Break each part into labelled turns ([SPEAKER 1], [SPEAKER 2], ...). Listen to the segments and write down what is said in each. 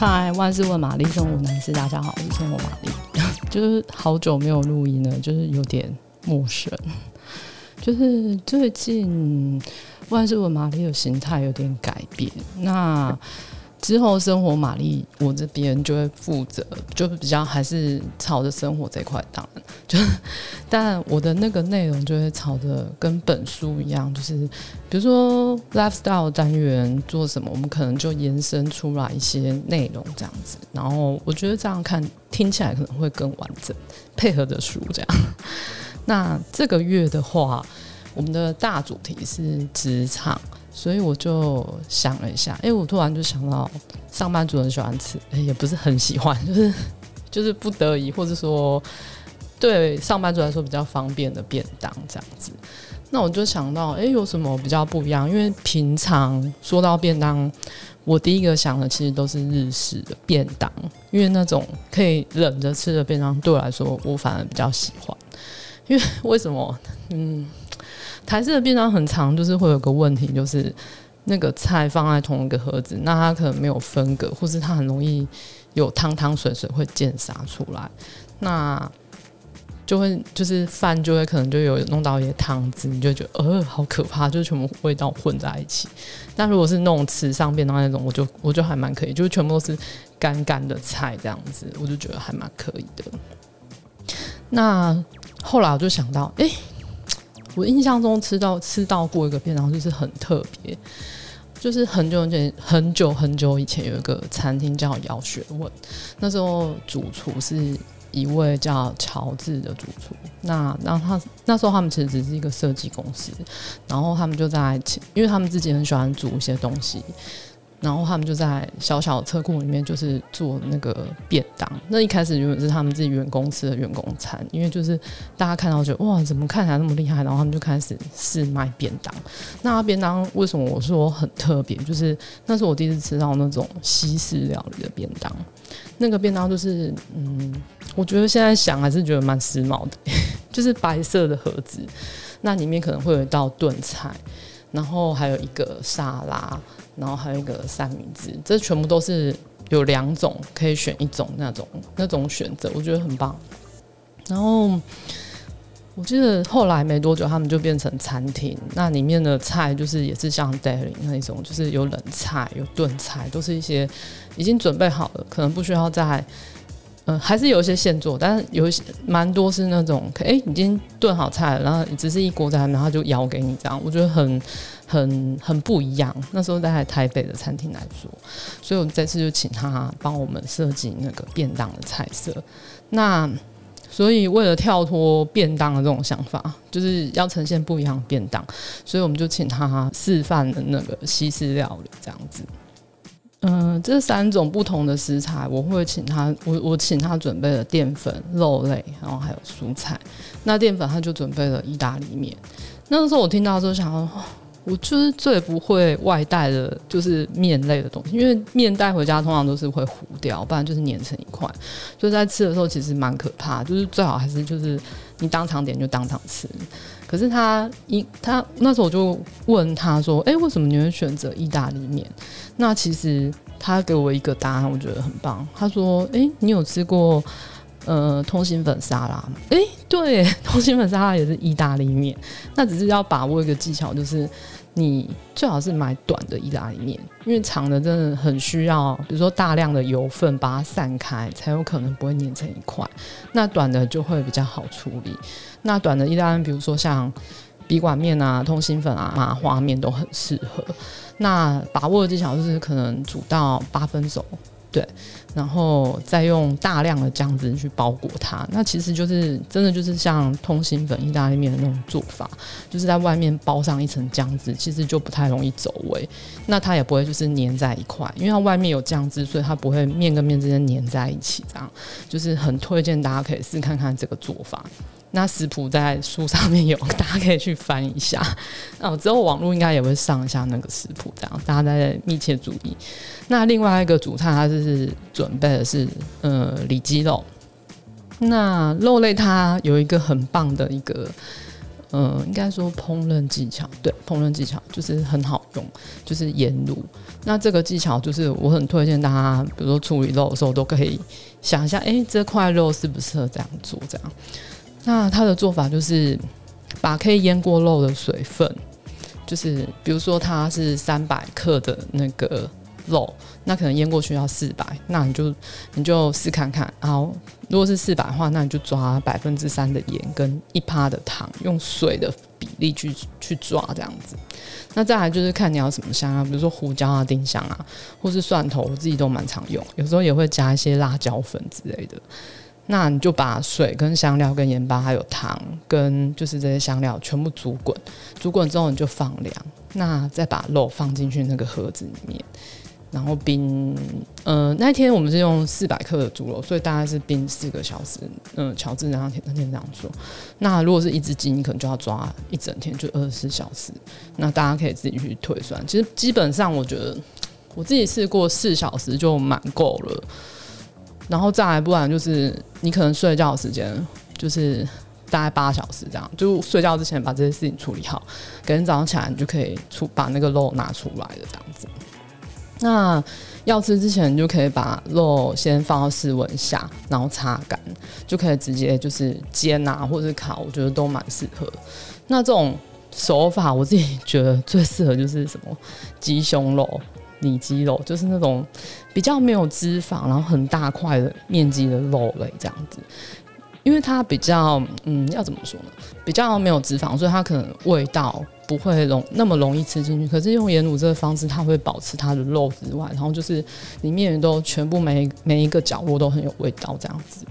[SPEAKER 1] 嗨，万事问玛丽，生活男士，大家好，我是生活玛丽。就是好久没有录音了，就是有点陌生。就是最近万事问玛丽的形态有点改变，那。之后，生活玛丽，我这边就会负责，就比较还是朝着生活这块，当然，就但我的那个内容就会朝着跟本书一样，就是比如说 lifestyle 单元做什么，我们可能就延伸出来一些内容这样子。然后我觉得这样看听起来可能会更完整，配合的书这样。那这个月的话，我们的大主题是职场。所以我就想了一下，哎、欸，我突然就想到，上班族很喜欢吃，也不是很喜欢，就是就是不得已，或者说对上班族来说比较方便的便当这样子。那我就想到，哎、有什么比较不一样？因为平常说到便当，我第一个想的其实都是日式的便当，因为那种可以冷着吃的便当，对我来说我反而比较喜欢。因为为什么？嗯。台式的便当很长，就是会有个问题，就是那个菜放在同一个盒子，那它可能没有分隔，或是它很容易有汤汤水水会溅洒出来，那就会就是饭就会可能就有弄到一些汤汁，你就觉得呃好可怕，就是全部味道混在一起。但如果是那种池上便当那种，我就我就还蛮可以，就是全部都是干干的菜这样子，我就觉得还蛮可以的。那后来我就想到，哎、我印象中吃到吃到过一个便当，就是很特别，就是很久很久很久很久以前有一个餐厅叫姚学问，那时候主厨是一位叫乔治的主厨，那那他那时候他们其实只是一个设计公司，然后他们就在，因为他们自己很喜欢煮一些东西。然后他们就在小小的车库里面，就是做那个便当。那一开始原本是他们自己员工吃的员工餐，因为就是大家看到就哇，怎么看起来那么厉害？然后他们就开始试卖便当。那便当为什么我说很特别？就是那是我第一次吃到那种西式料理的便当。那个便当就是，嗯，我觉得现在想还是觉得蛮时髦的，就是白色的盒子，那里面可能会有一道炖菜，然后还有一个沙拉。然后还有一个三明治，这全部都是有两种可以选一种那种那种选择，我觉得很棒。然后我记得后来没多久，他们就变成餐厅，那里面的菜就是也是像 deli 那一种，就是有冷菜、有炖菜，都是一些已经准备好了，可能不需要再。嗯、还是有一些现做，但是有些蛮多是那种，哎、欸，已经炖好菜了，然后只是一锅在，然后就舀给你这样，我觉得很很很不一样。那时候在台北的餐厅来说，所以我们这次就请他帮我们设计那个便当的菜色。那所以为了跳脱便当的这种想法，就是要呈现不一样的便当，所以我们就请他示范的那个西式料理这样子。嗯、这三种不同的食材，我会请他，我我请他准备了淀粉、肉类，然后还有蔬菜。那淀粉他就准备了意大利面。那个时候我听到之后想，哦，我就是最不会外带的，就是面类的东西，因为面带回家通常都是会糊掉，不然就是粘成一块。所以在吃的时候其实蛮可怕，就是最好还是就是你当场点就当场吃。可是他一他那时候我就问他说：“哎、为什么你会选择意大利面？”那其实他给我一个答案，我觉得很棒。他说：“哎、你有吃过呃通心粉沙拉吗？”哎、对，通心粉沙拉也是意大利面。那只是要把握一个技巧，就是。你最好是买短的意大利面，因为长的真的很需要，比如说大量的油分把它散开，才有可能不会粘成一块。那短的就会比较好处理。那短的意大利面，比如说像笔管面啊、通心粉啊、麻花面都很适合。那把握的技巧就是可能煮到八分熟。对，然后再用大量的酱汁去包裹它，那其实就是真的就是像通心粉意大利面的那种做法，就是在外面包上一层酱汁，其实就不太容易走味。那它也不会就是粘在一块，因为它外面有酱汁，所以它不会面跟面之间粘在一起。这样就是很推荐大家可以试看看这个做法。那食谱在书上面有，大家可以去翻一下。那我之后网络应该也会上一下那个食谱，这样大家再密切注意。那另外一个主菜，它就是准备的是呃里脊肉。那肉类它有一个很棒的一个呃，应该说烹饪技巧，对，烹饪技巧就是很好用，就是盐卤。那这个技巧就是我很推荐大家，比如说处理肉的时候都可以想一下，哎，这块肉适不适合这样做？这样，那它的做法就是把可以腌过肉的水分，就是比如说它是三百克的那个。肉，那可能腌过去要四百，那你就你就试看看。然后如果是四百的话，那你就抓百分之三的盐跟一趴的糖，用水的比例去去抓这样子。那再来就是看你要什么香啊，比如说胡椒啊、丁香啊，或是蒜头，我自己都蛮常用，有时候也会加一些辣椒粉之类的。那你就把水跟香料跟盐巴还有糖跟就是这些香料全部煮滚，煮滚之后你就放凉，那再把肉放进去那个盒子里面。然后冰，呃，那天我们是用四百克的猪肉，所以大概是冰四个小时。嗯、乔治那天那天这样说。那如果是一只鸡，你可能就要抓一整天，就二十四小时。那大家可以自己去推算。其实基本上，我觉得我自己试过四小时就蛮够了。然后再来，不然就是你可能睡觉时间就是大概八小时这样，就睡觉之前把这些事情处理好，隔天早上起来你就可以出把那个肉拿出来了这样子。那要吃之前，你就可以把肉先放到室温下，然后擦干，就可以直接就是煎啊，或者是烤，我觉得都蛮适合。那这种手法，我自己觉得最适合就是什么鸡胸肉、里脊肉，就是那种比较没有脂肪，然后很大块的面积的肉类这样子。因为它比较，嗯，要怎么说呢？比较没有脂肪，所以它可能味道不会容那么容易吃进去。可是用盐卤这个方式，它会保持它的肉之外，然后就是里面都全部每每一个角落都很有味道，这样子。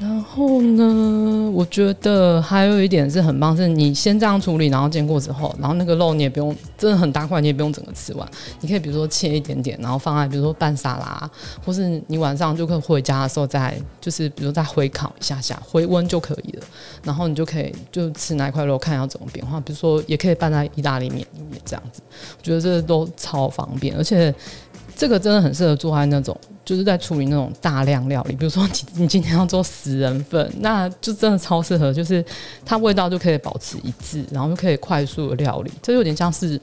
[SPEAKER 1] 然后呢，我觉得还有一点是很棒，是你先这样处理，然后煎过之后，然后那个肉你也不用真的很大块，你也不用整个吃完，你可以比如说切一点点，然后放在比如说拌沙拉，或是你晚上就可以回家的时候再就是比如说再回烤一下下，回温就可以了，然后你就可以就吃那块肉，看要怎么变化，比如说也可以拌在意大利面里面这样子，我觉得这都超方便，而且。这个真的很适合做在那种，就是在处理那种大量料理，比如说你你今天要做十人份，那就真的超适合，就是它味道就可以保持一致，然后就可以快速的料理，这有点像是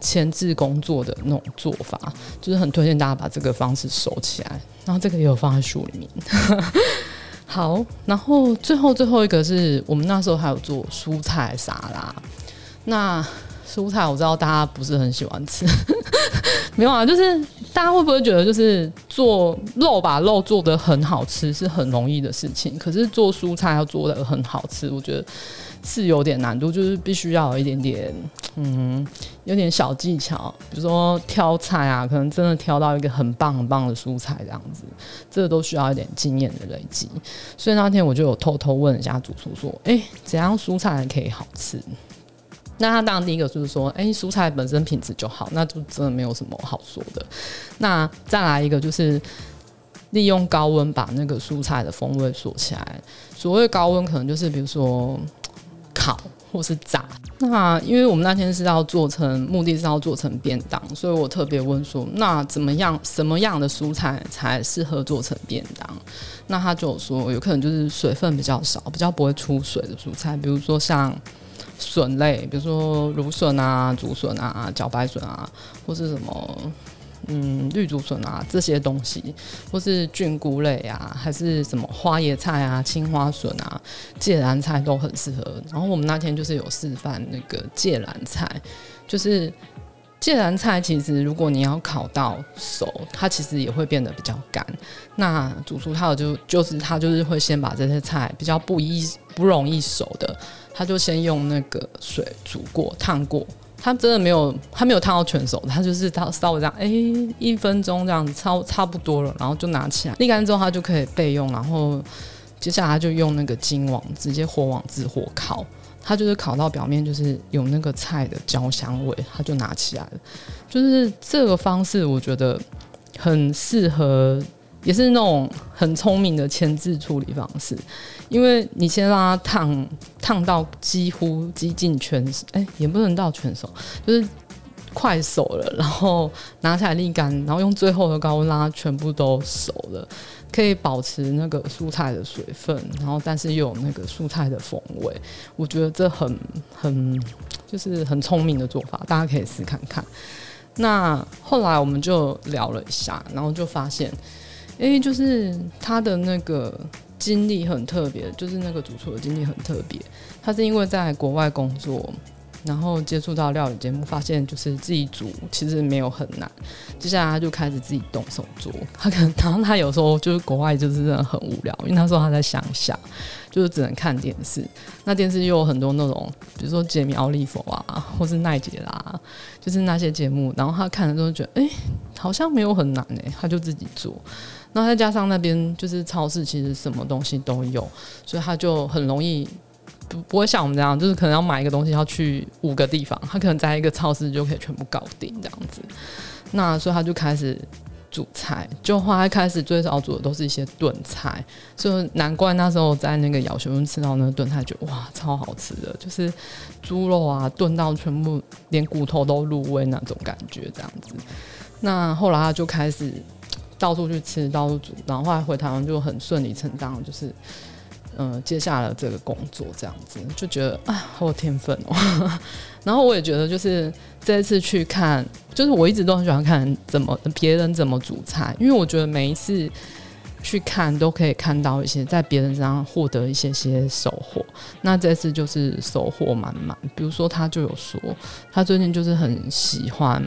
[SPEAKER 1] 前置工作的那种做法，就是很推荐大家把这个方式收起来，然后这个也有放在书里面。好，然后最后最后一个是我们那时候还有做蔬菜沙拉，那。蔬菜我知道大家不是很喜欢吃，没有啊，就是大家会不会觉得就是做肉把肉做得很好吃是很容易的事情，可是做蔬菜要做得很好吃，我觉得是有点难度，就是必须要有一点点嗯，有点小技巧，比如说挑菜啊，可能真的挑到一个很棒很棒的蔬菜这样子，这都需要一点经验的累积。所以那天我就有偷偷问一下主厨说，哎、怎样蔬菜可以好吃？那他当然第一个就是说，哎、蔬菜本身品质就好，那就真的没有什么好说的。那再来一个就是利用高温把那个蔬菜的风味锁起来。所谓高温，可能就是比如说烤或是炸。那因为我们那天是要做成，目的是要做成便当，所以我特别问说，那怎么样，什么样的蔬菜才适合做成便当？那他就说，有可能就是水分比较少，比较不会出水的蔬菜，比如说像。笋类，比如说芦笋啊、竹笋啊、茭白笋啊，或是什么嗯绿竹笋啊这些东西，或是菌菇类啊，还是什么花椰菜啊、青花笋啊、芥蓝菜都很适合。然后我们那天就是有示范那个芥蓝菜，就是芥蓝菜其实如果你要烤到熟，它其实也会变得比较干。那主厨他有就就是他就是会先把这些菜比较不易不容易熟的。他就先用那个水煮过、烫过，他真的没有，他没有烫到全熟，他就是他稍微这样，哎、一分钟这样子，差差不多了，然后就拿起来沥干之后，它就可以备用。然后接下来他就用那个金网直接火网自火烤，它就是烤到表面就是有那个菜的焦香味，它就拿起来了。就是这个方式，我觉得很适合。也是那种很聪明的前置处理方式，因为你先让它烫烫到几乎接近全熟，哎、也不能到全熟，就是快熟了，然后拿起来沥干，然后用最后的高温让它全部都熟了，可以保持那个蔬菜的水分，然后但是又有那个蔬菜的风味。我觉得这很很就是很聪明的做法，大家可以试看看。那后来我们就聊了一下，然后就发现，哎、欸，就是他的那个经历很特别，就是那个主厨的经历很特别，他是因为在国外工作。然后接触到料理节目，发现就是自己煮其实没有很难。接下来他就开始自己动手做。他可能，然后他有时候就是国外就是真的很无聊，因为他说他在乡下，就是只能看电视。那电视又有很多那种，比如说杰米奥利佛啊，或是奈杰拉，就是那些节目。然后他看了之后觉得，哎，好像没有很难哎，他就自己做。那再加上那边就是超市，其实什么东西都有，所以他就很容易。不不会像我们这样，就是可能要买一个东西要去五个地方，他可能在一个超市就可以全部搞定这样子。那所以他就开始煮菜，就后来开始最早煮的都是一些炖菜，所以难怪那时候在那个姚学问吃到那个炖菜，觉得哇超好吃的，就是猪肉啊炖到全部连骨头都入味那种感觉这样子。那后来他就开始到处去吃，到处煮，然后后来回台湾就很顺理成章，就是。嗯，接下了这个工作，这样子就觉得啊，好有天分哦。然后我也觉得，就是这次去看，就是我一直都很喜欢看怎么别人怎么煮菜，因为我觉得每一次去看都可以看到一些在别人身上获得一些些收获。那这次就是收获满满。比如说，他就有说，他最近就是很喜欢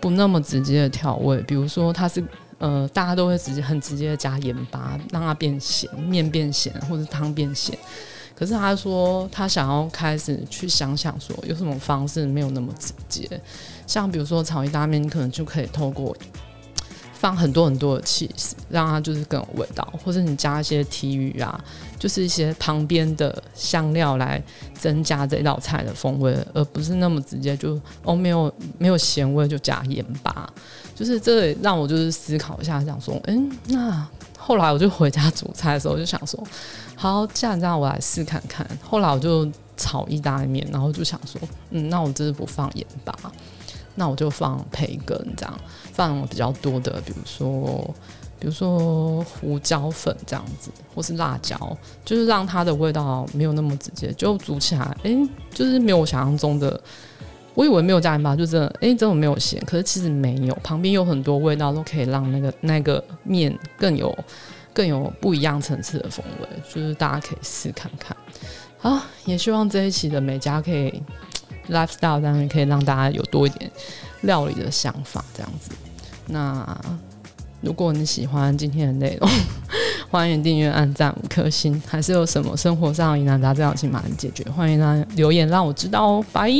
[SPEAKER 1] 不那么直接的调味，比如说他是。呃，大家都会直接很直接的加盐巴，让它变咸，面变咸，或者汤变咸。可是他说，他想要开始去想想说，有什么方式没有那么直接。像比如说炒意大利面，你可能就可以透过放很多很多的起司，让它就是更有味道，或者你加一些提鱼啊，就是一些旁边的香料来增加这道菜的风味，而不是那么直接就哦没有没有咸味就加盐巴。就是这让我就是思考一下，想说，嗯、那后来我就回家煮菜的时候，就想说，好，既然这样，我来试看看。后来我就炒意大利面，然后就想说，嗯，那我真是不放盐巴，那我就放培根，这样放比较多的，比如说，比如说胡椒粉这样子，或是辣椒，就是让它的味道没有那么直接，就煮起来，哎、就是没有我想象中的。我以为没有加盐巴，就真的，哎、真的没有咸。可是其实没有，旁边有很多味道，都可以让那个那个面更有更有不一样层次的风味。就是大家可以试看看。好，也希望这一期的美家可以 lifestyle 上面可以让大家有多一点料理的想法，这样子。那如果你喜欢今天的内容，欢迎订阅、按赞五颗星。还是有什么生活上疑难杂症，请马上解决。欢迎大家留言让我知道哦。拜。